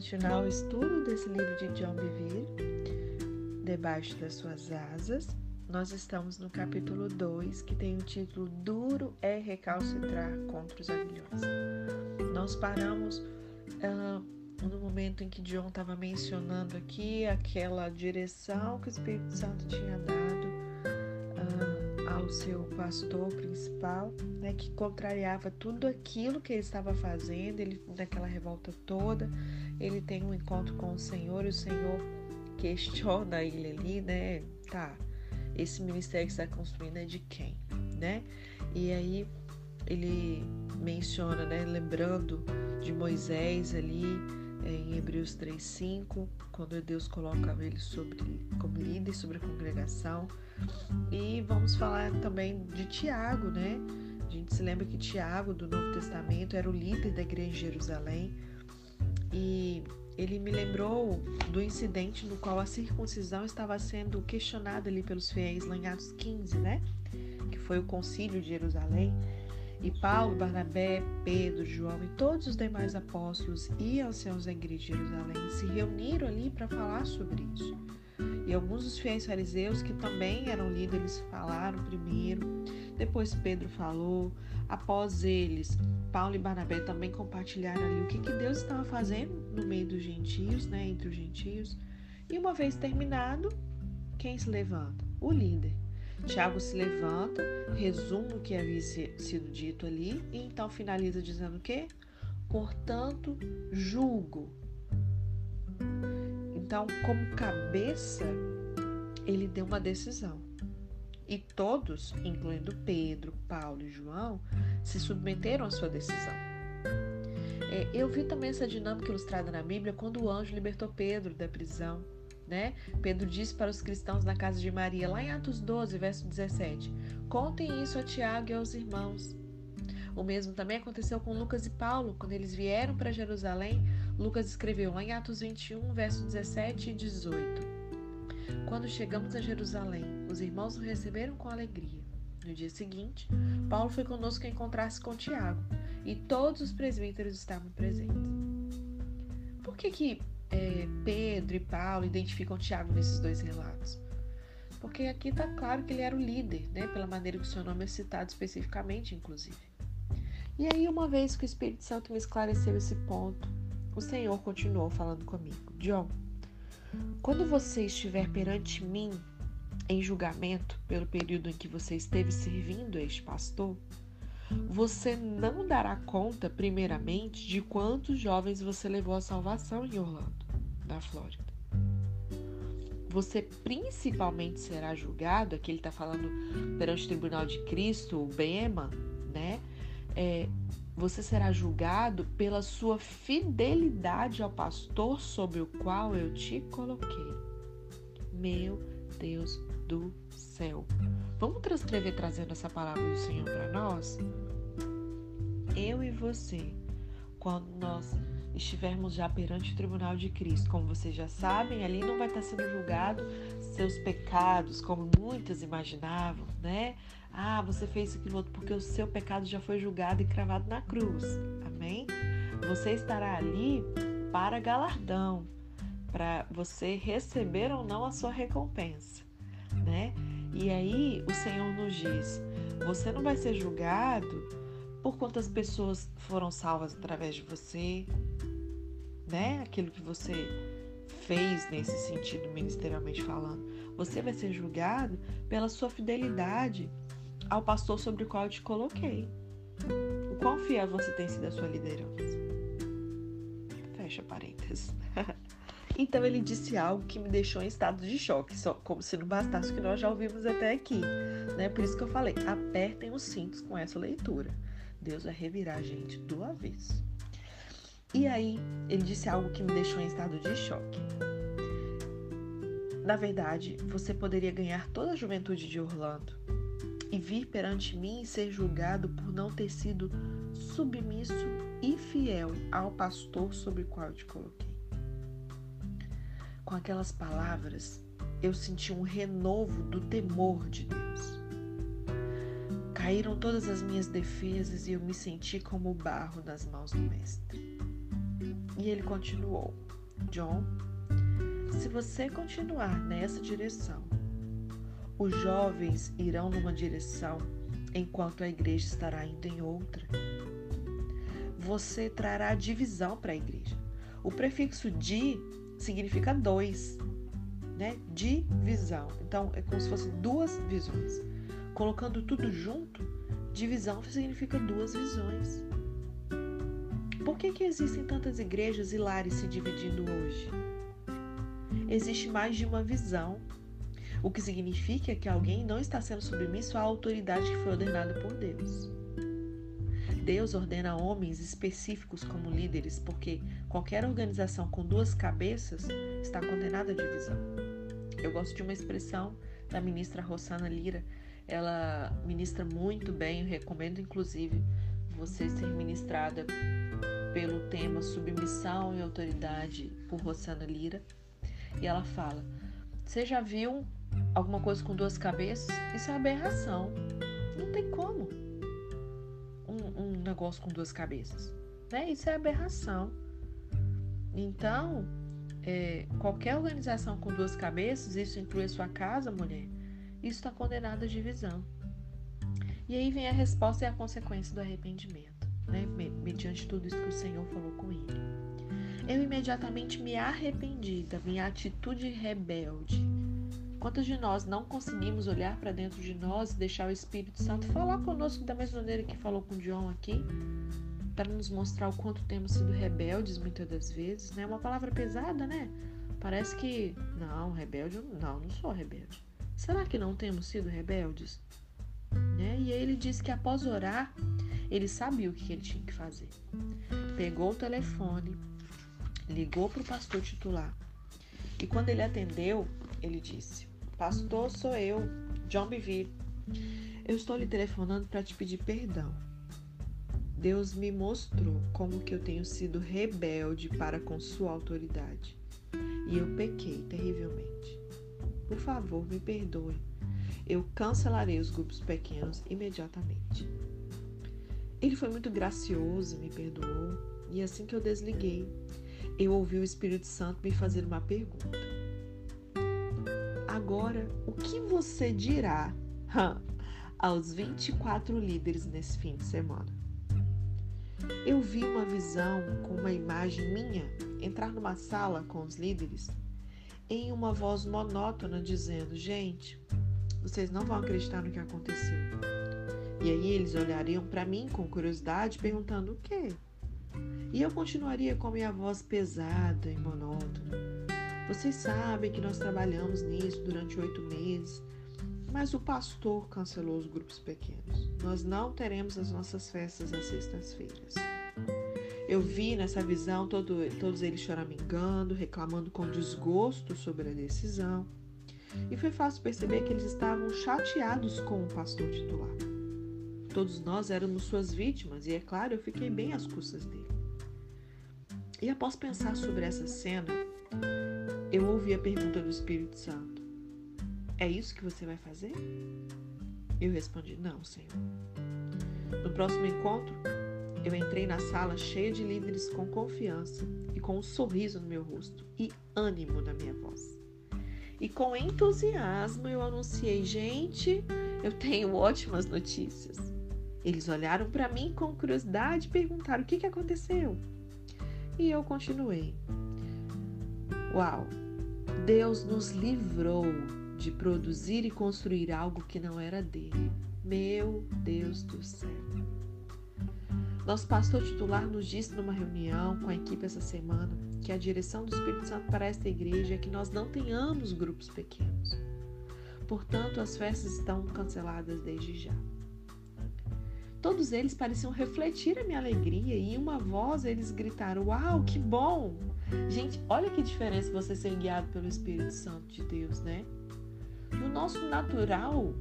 continuar o estudo desse livro de John Bevere, Debaixo das Suas Asas. Nós estamos no capítulo 2, que tem o título Duro é recalcitrar contra os aguilhões. Nós paramos uh, no momento em que John estava mencionando aqui aquela direção que o Espírito Santo tinha dado uh, ao seu pastor principal, né, que contrariava tudo aquilo que ele estava fazendo, ele daquela revolta toda, ele tem um encontro com o Senhor e o Senhor questiona ele ali, né? Tá, esse ministério que está construindo é de quem, né? E aí ele menciona, né, lembrando de Moisés ali em Hebreus 3:5, quando Deus coloca ele sobre como líder sobre a congregação. E vamos falar também de Tiago, né? A gente se lembra que Tiago do Novo Testamento era o líder da igreja em Jerusalém e ele me lembrou do incidente no qual a circuncisão estava sendo questionada ali pelos fiéis lá em Atos 15, né? Que foi o concílio de Jerusalém. E Paulo, Barnabé, Pedro, João e todos os demais apóstolos e anciãos da igreja de Jerusalém se reuniram ali para falar sobre isso. E alguns dos fiéis fariseus, que também eram líderes, falaram primeiro, depois Pedro falou, após eles, Paulo e Barnabé também compartilharam ali o que, que Deus estava fazendo no meio dos gentios, né, entre os gentios. E uma vez terminado, quem se levanta? O líder. Tiago se levanta, resume o que havia sido dito ali e então finaliza dizendo o quê? Portanto, julgo. Então, como cabeça, ele deu uma decisão. E todos, incluindo Pedro, Paulo e João, se submeteram à sua decisão. É, eu vi também essa dinâmica ilustrada na Bíblia quando o anjo libertou Pedro da prisão. Né? Pedro disse para os cristãos na casa de Maria, lá em Atos 12, verso 17: Contem isso a Tiago e aos irmãos. O mesmo também aconteceu com Lucas e Paulo, quando eles vieram para Jerusalém. Lucas escreveu em Atos 21, verso 17 e 18. Quando chegamos a Jerusalém, os irmãos o receberam com alegria. No dia seguinte, Paulo foi conosco encontrar-se com Tiago, e todos os presbíteros estavam presentes. Por que, que é, Pedro e Paulo identificam Tiago nesses dois relatos? Porque aqui está claro que ele era o líder, né, pela maneira que o seu nome é citado especificamente, inclusive. E aí, uma vez que o Espírito Santo me esclareceu esse ponto, o Senhor continuou falando comigo. John, quando você estiver perante mim em julgamento pelo período em que você esteve servindo este pastor, você não dará conta, primeiramente, de quantos jovens você levou à salvação em Orlando, na Flórida. Você principalmente será julgado, aqui ele está falando perante o Tribunal de Cristo, o BEMA, né? É, você será julgado pela sua fidelidade ao pastor sobre o qual eu te coloquei. Meu Deus do céu. Vamos transcrever trazendo essa palavra do Senhor para nós? Eu e você, quando nós estivermos já perante o tribunal de Cristo, como vocês já sabem, ali não vai estar sendo julgado seus pecados, como muitas imaginavam, né? Ah, você fez aquilo outro porque o seu pecado já foi julgado e cravado na cruz. Amém? Você estará ali para galardão, para você receber ou não a sua recompensa, né? E aí o Senhor nos diz: você não vai ser julgado por quantas pessoas foram salvas através de você, né? Aquilo que você fez nesse sentido ministerialmente falando. Você vai ser julgado pela sua fidelidade ao pastor sobre o qual eu te coloquei. O quão fiel você tem sido à sua liderança? Fecha parênteses. então ele disse algo que me deixou em estado de choque, só como se não bastasse o que nós já ouvimos até aqui. Né? Por isso que eu falei, apertem os cintos com essa leitura. Deus vai revirar a gente do avesso. E aí, ele disse algo que me deixou em estado de choque. Na verdade, você poderia ganhar toda a juventude de Orlando, e vir perante mim e ser julgado por não ter sido submisso e fiel ao pastor sobre o qual eu te coloquei. Com aquelas palavras, eu senti um renovo do temor de Deus. Caíram todas as minhas defesas e eu me senti como barro nas mãos do Mestre. E ele continuou: John, se você continuar nessa direção, os jovens irão numa direção enquanto a igreja estará indo em outra. Você trará divisão para a igreja. O prefixo de significa dois, né? Divisão. Então é como se fossem duas visões. Colocando tudo junto, divisão significa duas visões. Por que, que existem tantas igrejas e lares se dividindo hoje? Existe mais de uma visão, o que significa que alguém não está sendo submisso à autoridade que foi ordenada por Deus. Deus ordena homens específicos como líderes, porque qualquer organização com duas cabeças está condenada à divisão. Eu gosto de uma expressão da ministra Rosana Lira. Ela ministra muito bem, recomendo inclusive você ser ministrada pelo tema Submissão e Autoridade por Rosana Lira. E ela fala: Você já viu alguma coisa com duas cabeças? Isso é aberração. Não tem como um, um negócio com duas cabeças. Né? Isso é aberração. Então, é, qualquer organização com duas cabeças, isso inclui a sua casa, mulher, isso está condenado à divisão. E aí vem a resposta e a consequência do arrependimento, né? mediante tudo isso que o Senhor falou com ele. Eu imediatamente me arrependi da minha atitude rebelde. Quantos de nós não conseguimos olhar para dentro de nós e deixar o Espírito Santo falar conosco da mesma maneira que falou com John aqui? para nos mostrar o quanto temos sido rebeldes muitas das vezes, né? Uma palavra pesada, né? Parece que não, rebelde, não, não sou rebelde. Será que não temos sido rebeldes? Né? E aí ele disse que após orar, ele sabia o que ele tinha que fazer. Pegou o telefone, ligou para o pastor titular. E quando ele atendeu, ele disse: Pastor, sou eu, John Bivir. Eu estou lhe telefonando para te pedir perdão. Deus me mostrou como que eu tenho sido rebelde para com sua autoridade e eu pequei terrivelmente. Por favor, me perdoe. Eu cancelarei os grupos pequenos imediatamente. Ele foi muito gracioso, me perdoou, e assim que eu desliguei, eu ouvi o Espírito Santo me fazer uma pergunta. Agora, o que você dirá aos 24 líderes nesse fim de semana? Eu vi uma visão com uma imagem minha entrar numa sala com os líderes em uma voz monótona dizendo: Gente, vocês não vão acreditar no que aconteceu. E aí eles olhariam para mim com curiosidade, perguntando o quê? E eu continuaria com a minha voz pesada e monótona. Vocês sabem que nós trabalhamos nisso durante oito meses mas o pastor cancelou os grupos pequenos. Nós não teremos as nossas festas às sextas-feiras. Eu vi nessa visão todo, todos eles choramingando, reclamando com desgosto sobre a decisão. E foi fácil perceber que eles estavam chateados com o pastor titular. Todos nós éramos suas vítimas, e é claro, eu fiquei bem às custas dele. E após pensar sobre essa cena, eu ouvi a pergunta do Espírito Santo: é isso que você vai fazer? Eu respondi: Não, Senhor. No próximo encontro, eu entrei na sala cheia de líderes com confiança e com um sorriso no meu rosto e ânimo na minha voz. E com entusiasmo eu anunciei: Gente, eu tenho ótimas notícias. Eles olharam para mim com curiosidade e perguntaram: O que, que aconteceu? E eu continuei: Uau, Deus nos livrou de produzir e construir algo que não era dele. Meu Deus do céu. Nosso pastor titular nos disse numa reunião com a equipe essa semana que a direção do Espírito Santo para esta igreja é que nós não tenhamos grupos pequenos. Portanto, as festas estão canceladas desde já. Todos eles pareciam refletir a minha alegria e em uma voz eles gritaram: Uau, que bom! Gente, olha que diferença você ser guiado pelo Espírito Santo de Deus, né? No nosso natural,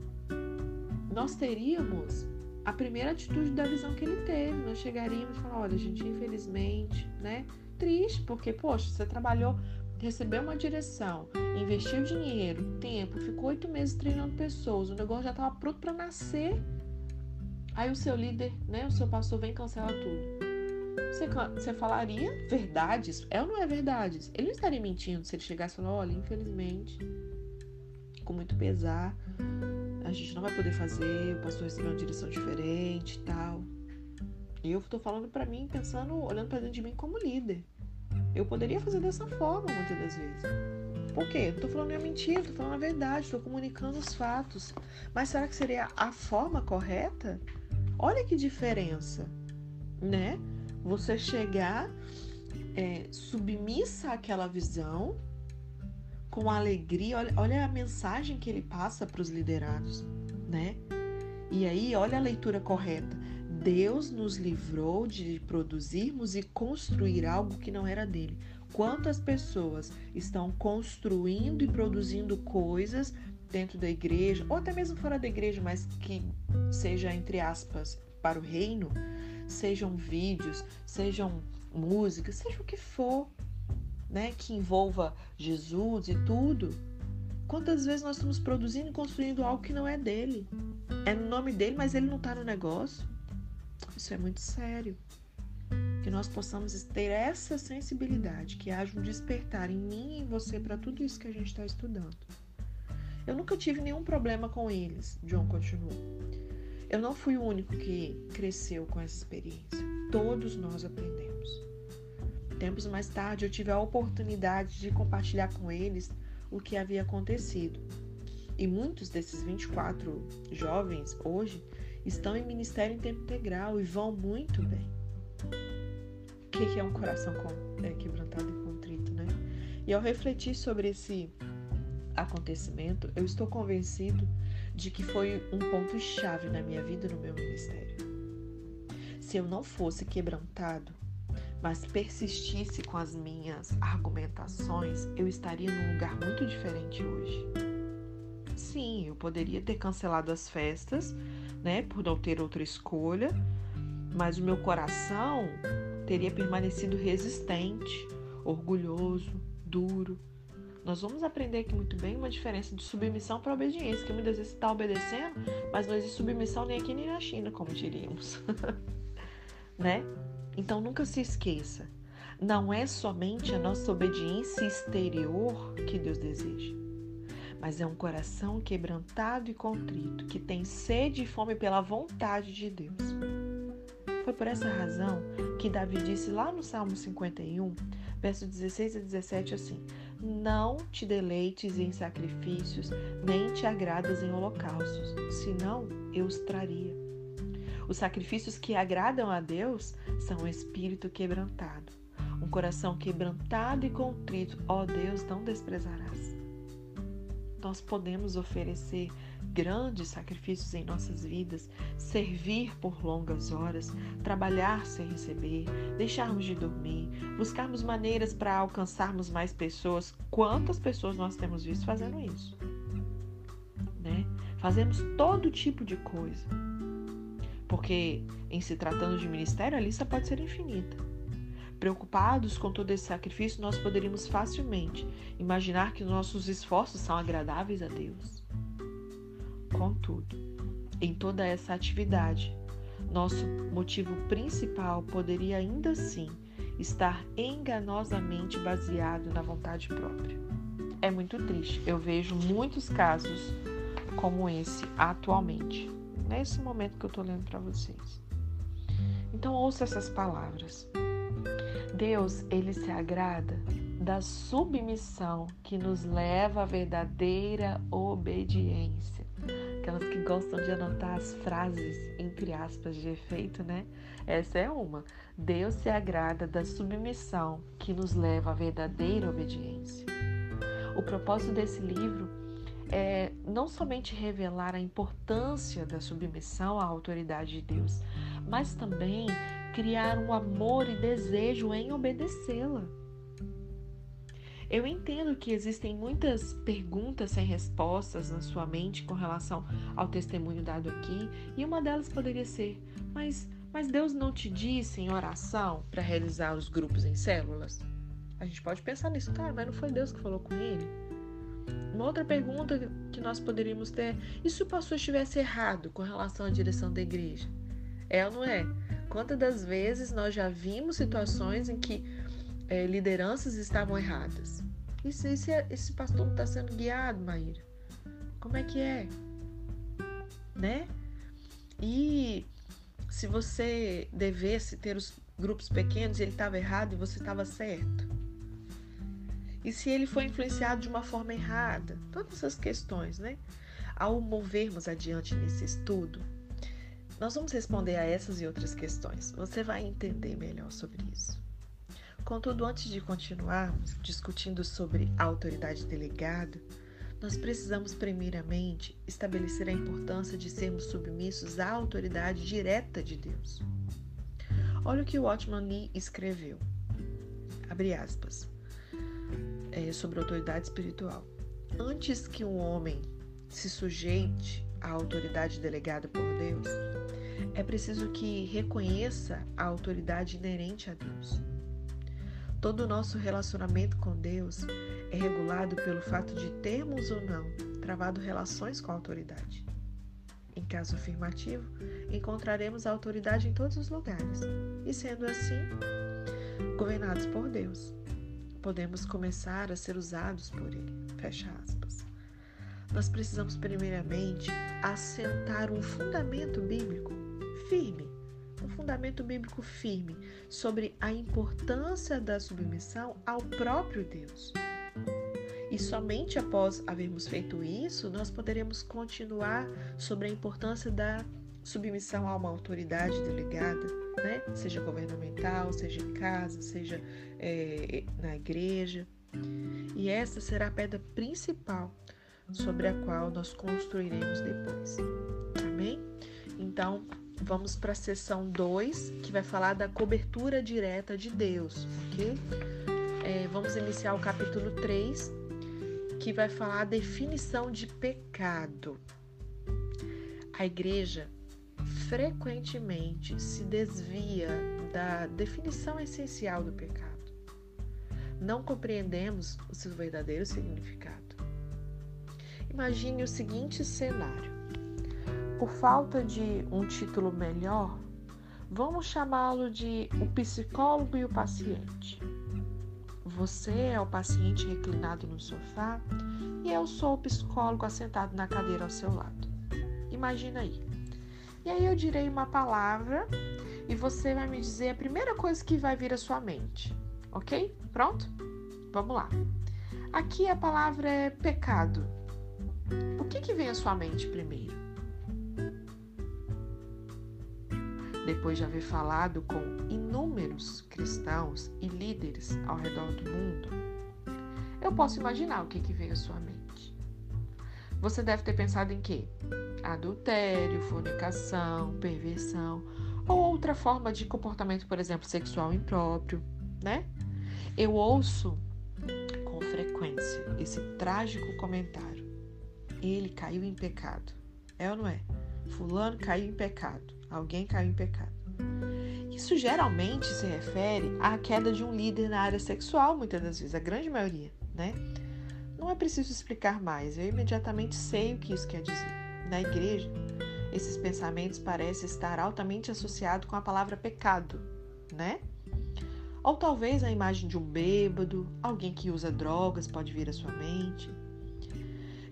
nós teríamos a primeira atitude da visão que ele teve. Nós chegaríamos e falar, olha, gente, infelizmente, né? Triste, porque, poxa, você trabalhou, recebeu uma direção, investiu dinheiro, tempo, ficou oito meses treinando pessoas, o negócio já estava pronto para nascer. Aí o seu líder, né, o seu pastor vem e cancela tudo. Você, você falaria verdades? É ou não é verdades? Ele não estaria mentindo se ele chegasse e falar: olha, infelizmente, com muito pesar, a gente não vai poder fazer, o pastor recebeu uma direção diferente e tal. E eu tô falando para mim, pensando, olhando para dentro de mim como líder. Eu poderia fazer dessa forma muitas das vezes. Por quê? Não tô falando a mentira, tô falando a verdade, tô comunicando os fatos. Mas será que seria a forma correta? Olha que diferença, né? Você chegar é, submissa àquela visão, com alegria, olha, olha a mensagem que ele passa para os liderados, né? E aí, olha a leitura correta. Deus nos livrou de produzirmos e construir algo que não era dele. Quantas pessoas estão construindo e produzindo coisas dentro da igreja, ou até mesmo fora da igreja, mas que seja, entre aspas, para o reino, sejam vídeos, sejam músicas, seja o que for, né, que envolva Jesus e tudo. Quantas vezes nós estamos produzindo e construindo algo que não é dele? É no nome dele, mas ele não está no negócio. Isso é muito sério. Que nós possamos ter essa sensibilidade, que haja um despertar em mim e em você para tudo isso que a gente está estudando. Eu nunca tive nenhum problema com eles, John continuou. Eu não fui o único que cresceu com essa experiência. Todos nós aprendemos. Tempos mais tarde, eu tive a oportunidade de compartilhar com eles o que havia acontecido. E muitos desses 24 jovens hoje estão em ministério em tempo integral e vão muito bem. O que é um coração é, quebrantado e contrito, né? E ao refletir sobre esse acontecimento, eu estou convencido de que foi um ponto-chave na minha vida e no meu ministério. Se eu não fosse quebrantado, mas persistisse com as minhas argumentações, eu estaria num lugar muito diferente hoje. Sim, eu poderia ter cancelado as festas, né, por não ter outra escolha, mas o meu coração teria permanecido resistente, orgulhoso, duro. Nós vamos aprender aqui muito bem uma diferença de submissão para obediência, que muitas vezes está obedecendo, mas não existe submissão nem aqui nem na China, como diríamos. né? Então nunca se esqueça, não é somente a nossa obediência exterior que Deus deseja mas é um coração quebrantado e contrito, que tem sede e fome pela vontade de Deus. Foi por essa razão que Davi disse lá no Salmo 51, versos 16 a 17 assim: Não te deleites em sacrifícios, nem te agradas em holocaustos, senão eu os traria. Os sacrifícios que agradam a Deus são o espírito quebrantado. Um coração quebrantado e contrito, ó Deus, não desprezarás nós podemos oferecer grandes sacrifícios em nossas vidas, servir por longas horas, trabalhar sem receber, deixarmos de dormir, buscarmos maneiras para alcançarmos mais pessoas. Quantas pessoas nós temos visto fazendo isso? Né? Fazemos todo tipo de coisa. Porque, em se tratando de ministério, a lista pode ser infinita. Preocupados com todo esse sacrifício, nós poderíamos facilmente imaginar que nossos esforços são agradáveis a Deus. Contudo, em toda essa atividade, nosso motivo principal poderia ainda assim estar enganosamente baseado na vontade própria. É muito triste. Eu vejo muitos casos como esse atualmente, nesse momento que eu estou lendo para vocês. Então, ouça essas palavras. Deus, ele se agrada da submissão que nos leva à verdadeira obediência. Aquelas que gostam de anotar as frases entre aspas de efeito, né? Essa é uma. Deus se agrada da submissão que nos leva à verdadeira obediência. O propósito desse livro é não somente revelar a importância da submissão à autoridade de Deus, mas também criar um amor e desejo em obedecê-la. Eu entendo que existem muitas perguntas sem respostas na sua mente com relação ao testemunho dado aqui, e uma delas poderia ser: mas, mas Deus não te disse em oração para realizar os grupos em células? A gente pode pensar nisso, cara, mas não foi Deus que falou com ele? Uma outra pergunta que nós poderíamos ter: e se o pastor estivesse errado com relação à direção da igreja? É ou não é? Quantas das vezes nós já vimos situações em que é, lideranças estavam erradas? E se esse, esse pastor não está sendo guiado, Maíra? Como é que é? Né? E se você devesse ter os grupos pequenos e ele estava errado e você estava certo? E se ele foi influenciado de uma forma errada? Todas essas questões, né? Ao movermos adiante nesse estudo, nós vamos responder a essas e outras questões. Você vai entender melhor sobre isso. Contudo, antes de continuarmos discutindo sobre a autoridade delegada, nós precisamos primeiramente estabelecer a importância de sermos submissos à autoridade direta de Deus. Olha o que o Watchman Lee escreveu. Abre aspas. É, sobre autoridade espiritual. Antes que um homem se sujeite à autoridade delegada por Deus, é preciso que reconheça a autoridade inerente a Deus. Todo o nosso relacionamento com Deus é regulado pelo fato de termos ou não travado relações com a autoridade. Em caso afirmativo, encontraremos a autoridade em todos os lugares, e sendo assim, governados por Deus, podemos começar a ser usados por Ele. Fecha aspas. Nós precisamos, primeiramente, assentar um fundamento bíblico firme, um fundamento bíblico firme sobre a importância da submissão ao próprio Deus. E somente após havermos feito isso, nós poderemos continuar sobre a importância da submissão a uma autoridade delegada, né? seja governamental, seja em casa, seja é, na igreja. E essa será a pedra principal sobre a qual nós construiremos depois. Amém? Então, vamos para a seção 2, que vai falar da cobertura direta de Deus, ok? É, vamos iniciar o capítulo 3, que vai falar a definição de pecado. A igreja frequentemente se desvia da definição essencial do pecado. Não compreendemos o seu verdadeiro significado. Imagine o seguinte cenário. Por falta de um título melhor, vamos chamá-lo de o psicólogo e o paciente. Você é o paciente reclinado no sofá e eu sou o psicólogo assentado na cadeira ao seu lado. Imagina aí. E aí eu direi uma palavra e você vai me dizer a primeira coisa que vai vir à sua mente. Ok? Pronto? Vamos lá. Aqui a palavra é pecado. O que, que vem à sua mente primeiro? Depois de haver falado com inúmeros cristãos e líderes ao redor do mundo, eu posso imaginar o que, que veio à sua mente. Você deve ter pensado em quê? Adultério, fornicação, perversão ou outra forma de comportamento, por exemplo, sexual impróprio, né? Eu ouço com frequência esse trágico comentário. Ele caiu em pecado. É ou não é? Fulano caiu em pecado. Alguém caiu em pecado. Isso geralmente se refere à queda de um líder na área sexual, muitas das vezes, a grande maioria, né? Não é preciso explicar mais, eu imediatamente sei o que isso quer dizer. Na igreja, esses pensamentos parecem estar altamente associados com a palavra pecado, né? Ou talvez a imagem de um bêbado, alguém que usa drogas pode vir à sua mente.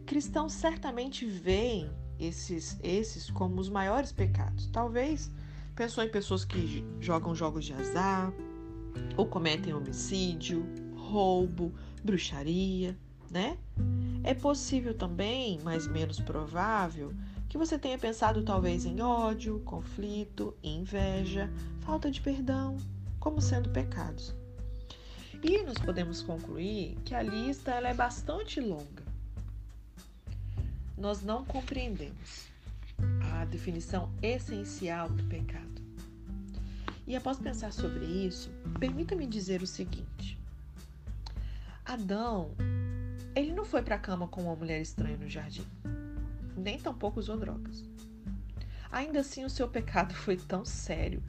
Cristãos certamente veem esses, esses como os maiores pecados. Talvez pensou em pessoas que jogam jogos de azar, ou cometem homicídio, roubo, bruxaria, né? É possível também, mas menos provável, que você tenha pensado talvez em ódio, conflito, inveja, falta de perdão, como sendo pecados. E nós podemos concluir que a lista ela é bastante longa. Nós não compreendemos a definição essencial do pecado. E após pensar sobre isso, permita-me dizer o seguinte: Adão, ele não foi para a cama com uma mulher estranha no jardim, nem tampouco usou drogas. Ainda assim, o seu pecado foi tão sério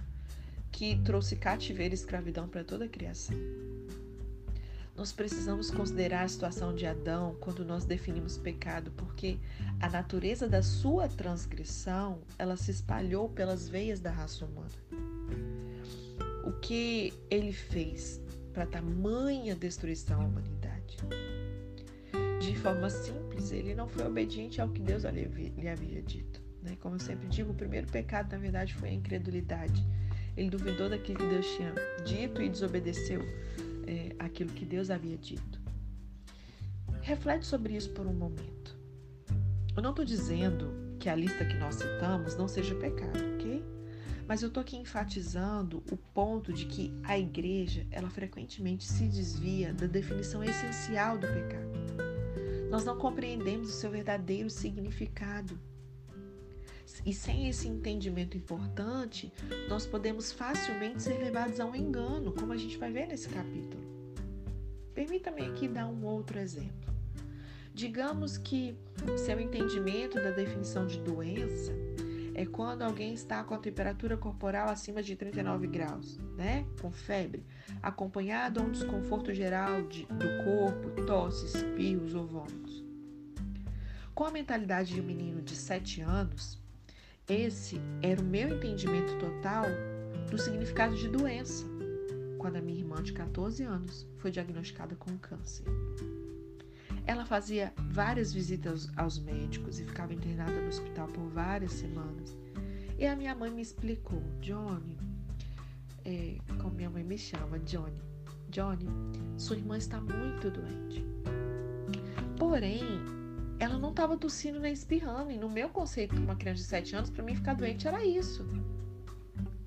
que trouxe cativeiro e escravidão para toda a criação. Nós precisamos considerar a situação de Adão quando nós definimos pecado, porque a natureza da sua transgressão, ela se espalhou pelas veias da raça humana. o que ele fez para tamanha destruição à humanidade? De forma simples, ele não foi obediente ao que Deus lhe havia dito. Né? Como eu sempre digo, o primeiro pecado, na verdade, foi a incredulidade. Ele duvidou daquilo que Deus tinha dito e desobedeceu é, aquilo que Deus havia dito. Reflete sobre isso por um momento. Eu não estou dizendo que a lista que nós citamos não seja pecado, ok? Mas eu estou aqui enfatizando o ponto de que a igreja, ela frequentemente se desvia da definição essencial do pecado. Nós não compreendemos o seu verdadeiro significado. E sem esse entendimento importante, nós podemos facilmente ser levados a um engano, como a gente vai ver nesse capítulo. Permita-me aqui dar um outro exemplo. Digamos que seu entendimento da definição de doença é quando alguém está com a temperatura corporal acima de 39 graus, né? Com febre, acompanhado a um desconforto geral de, do corpo, tosse, espirros ou vômitos. Com a mentalidade de um menino de 7 anos, esse era o meu entendimento total do significado de doença, quando a minha irmã de 14 anos foi diagnosticada com câncer. Ela fazia várias visitas aos médicos e ficava internada no hospital por várias semanas. E a minha mãe me explicou, Johnny, é, como minha mãe me chama, Johnny, Johnny, sua irmã está muito doente. Porém, ela não estava tossindo nem espirrando. E no meu conceito, uma criança de 7 anos, para mim ficar doente era isso.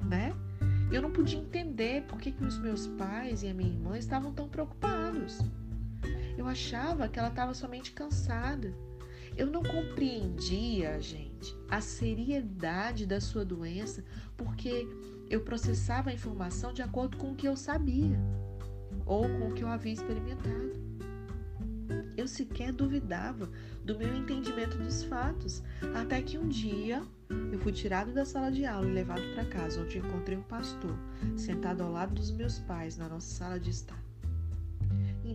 Né? Eu não podia entender por que, que os meus pais e a minha irmã estavam tão preocupados. Eu achava que ela estava somente cansada. Eu não compreendia, gente, a seriedade da sua doença, porque eu processava a informação de acordo com o que eu sabia ou com o que eu havia experimentado. Eu sequer duvidava do meu entendimento dos fatos, até que um dia eu fui tirado da sala de aula e levado para casa, onde encontrei um pastor sentado ao lado dos meus pais na nossa sala de estar.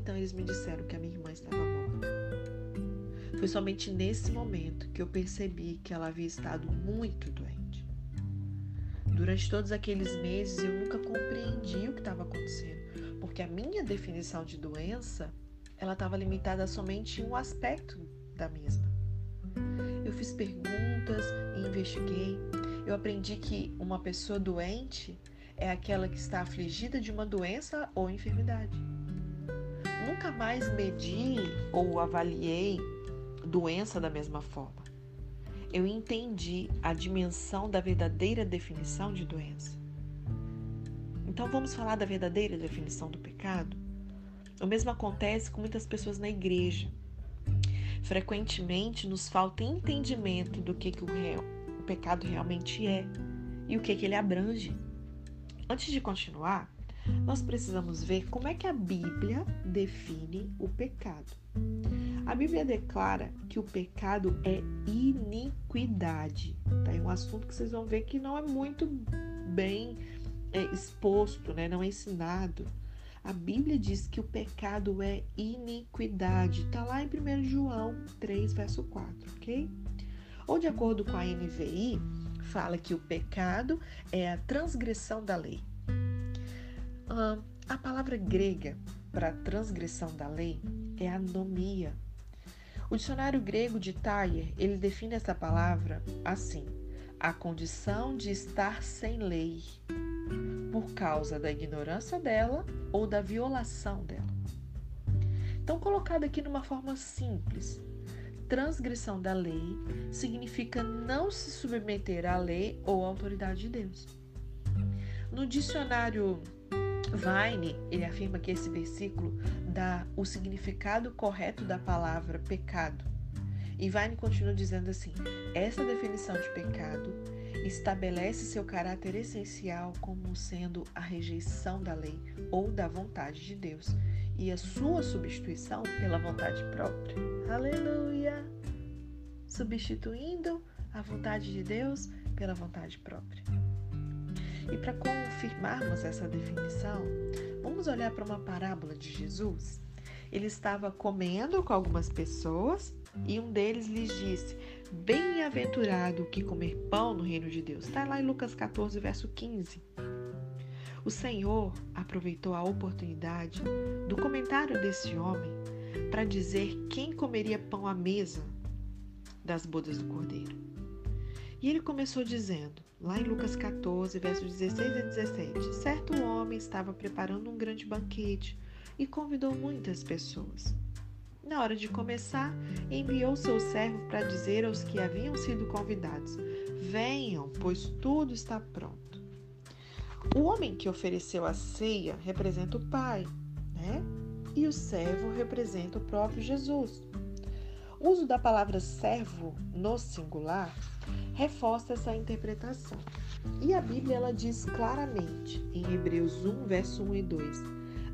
Então eles me disseram que a minha irmã estava morta. Foi somente nesse momento que eu percebi que ela havia estado muito doente. Durante todos aqueles meses eu nunca compreendi o que estava acontecendo, porque a minha definição de doença ela estava limitada a um aspecto da mesma. Eu fiz perguntas e investiguei. Eu aprendi que uma pessoa doente é aquela que está afligida de uma doença ou enfermidade. Nunca mais medi ou avaliei doença da mesma forma. Eu entendi a dimensão da verdadeira definição de doença. Então vamos falar da verdadeira definição do pecado? O mesmo acontece com muitas pessoas na igreja. Frequentemente nos falta entendimento do que, que o, real, o pecado realmente é e o que, que ele abrange. Antes de continuar, nós precisamos ver como é que a Bíblia define o pecado. A Bíblia declara que o pecado é iniquidade. Tá? É um assunto que vocês vão ver que não é muito bem é, exposto, né? não é ensinado. A Bíblia diz que o pecado é iniquidade. Está lá em 1 João 3, verso 4, ok? Ou de acordo com a NVI, fala que o pecado é a transgressão da lei. A palavra grega para transgressão da lei é anomia. O dicionário grego de Thayer, ele define essa palavra assim: a condição de estar sem lei por causa da ignorância dela ou da violação dela. Então, colocado aqui numa forma simples, transgressão da lei significa não se submeter à lei ou à autoridade de Deus. No dicionário Vine, ele afirma que esse versículo dá o significado correto da palavra pecado. E Vine continua dizendo assim: essa definição de pecado estabelece seu caráter essencial como sendo a rejeição da lei ou da vontade de Deus e a sua substituição pela vontade própria. Aleluia! Substituindo a vontade de Deus pela vontade própria. E para confirmarmos essa definição, vamos olhar para uma parábola de Jesus. Ele estava comendo com algumas pessoas e um deles lhes disse: Bem-aventurado que comer pão no reino de Deus. Está lá em Lucas 14, verso 15. O Senhor aproveitou a oportunidade do comentário desse homem para dizer quem comeria pão à mesa das bodas do Cordeiro. E ele começou dizendo, lá em Lucas 14, versos 16 a 17: Certo homem estava preparando um grande banquete e convidou muitas pessoas. Na hora de começar, enviou seu servo para dizer aos que haviam sido convidados: Venham, pois tudo está pronto. O homem que ofereceu a ceia representa o Pai, né? E o servo representa o próprio Jesus. O uso da palavra servo no singular reforça essa interpretação. E a Bíblia ela diz claramente em Hebreus 1, verso 1 e 2: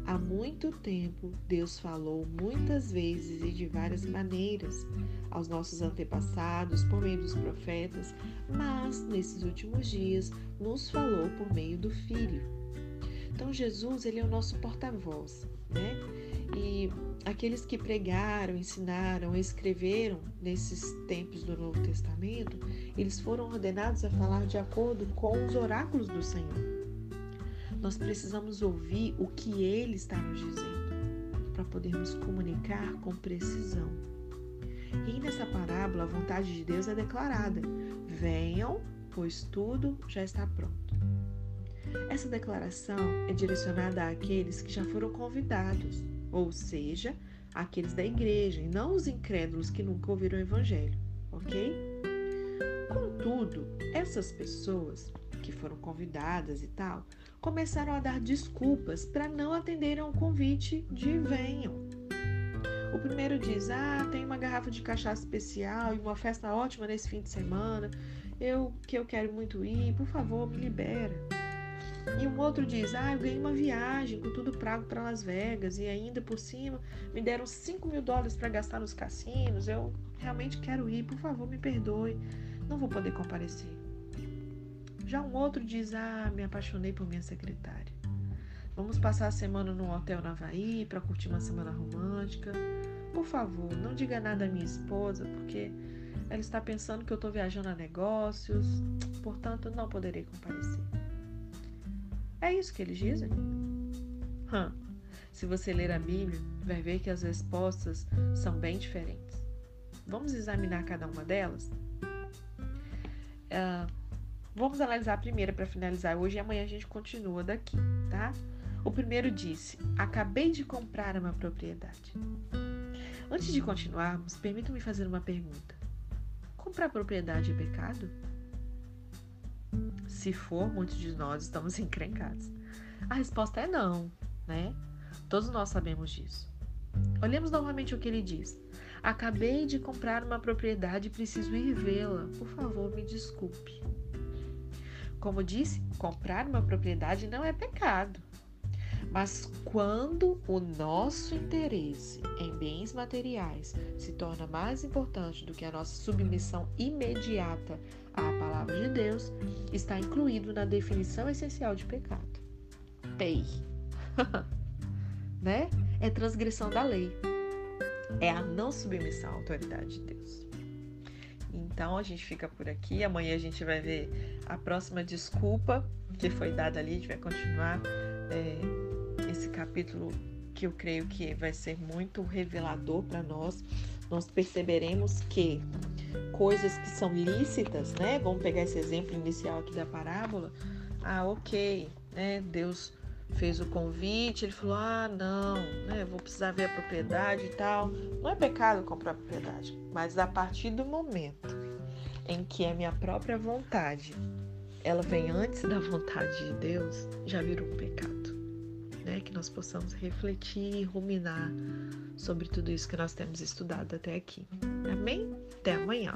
Há muito tempo, Deus falou muitas vezes e de várias maneiras aos nossos antepassados por meio dos profetas, mas nesses últimos dias nos falou por meio do Filho. Então Jesus, ele é o nosso porta-voz, né? E aqueles que pregaram, ensinaram, escreveram nesses tempos do Novo Testamento, eles foram ordenados a falar de acordo com os oráculos do Senhor. Nós precisamos ouvir o que ele está nos dizendo para podermos comunicar com precisão. E nessa parábola, a vontade de Deus é declarada: venham, pois tudo já está pronto. Essa declaração é direcionada àqueles que já foram convidados, ou seja, aqueles da igreja, e não os incrédulos que nunca ouviram o evangelho, ok? Contudo, essas pessoas que foram convidadas e tal, começaram a dar desculpas para não atenderem ao convite de venham. O primeiro diz: Ah, tem uma garrafa de cachaça especial e uma festa ótima nesse fim de semana. Eu que eu quero muito ir, por favor, me libera. E um outro diz: Ah, eu ganhei uma viagem com tudo pago para Las Vegas e ainda por cima me deram 5 mil dólares para gastar nos cassinos. Eu realmente quero ir, por favor, me perdoe. Não vou poder comparecer. Já um outro diz: Ah, me apaixonei por minha secretária. Vamos passar a semana num hotel na Havaí para curtir uma semana romântica. Por favor, não diga nada à minha esposa, porque ela está pensando que eu estou viajando a negócios, portanto não poderei comparecer. É isso que eles dizem? Hum. Se você ler a Bíblia, vai ver que as respostas são bem diferentes. Vamos examinar cada uma delas? Uh, Vamos analisar a primeira para finalizar hoje e amanhã a gente continua daqui, tá? O primeiro disse: Acabei de comprar uma propriedade. Antes de continuarmos, permitam-me fazer uma pergunta: Comprar propriedade é pecado? Se for, muitos de nós estamos encrencados. A resposta é não, né? Todos nós sabemos disso. Olhemos novamente o que ele diz. Acabei de comprar uma propriedade e preciso ir vê-la. Por favor, me desculpe. Como disse, comprar uma propriedade não é pecado. Mas quando o nosso interesse em bens materiais se torna mais importante do que a nossa submissão imediata à palavra de Deus, está incluído na definição essencial de pecado. PEI. né? É transgressão da lei. É a não submissão à autoridade de Deus. Então a gente fica por aqui. Amanhã a gente vai ver a próxima desculpa que foi dada ali. A gente vai continuar é, esse capítulo que eu creio que vai ser muito revelador para nós. Nós perceberemos que coisas que são lícitas, né? Vamos pegar esse exemplo inicial aqui da parábola. Ah, ok, né? Deus fez o convite, ele falou: ah, não, né, vou precisar ver a propriedade e tal. Não é pecado comprar propriedade, mas a partir do momento em que a minha própria vontade ela vem antes da vontade de Deus, já virou um pecado. Né? Que nós possamos refletir e ruminar sobre tudo isso que nós temos estudado até aqui. Amém? Até amanhã.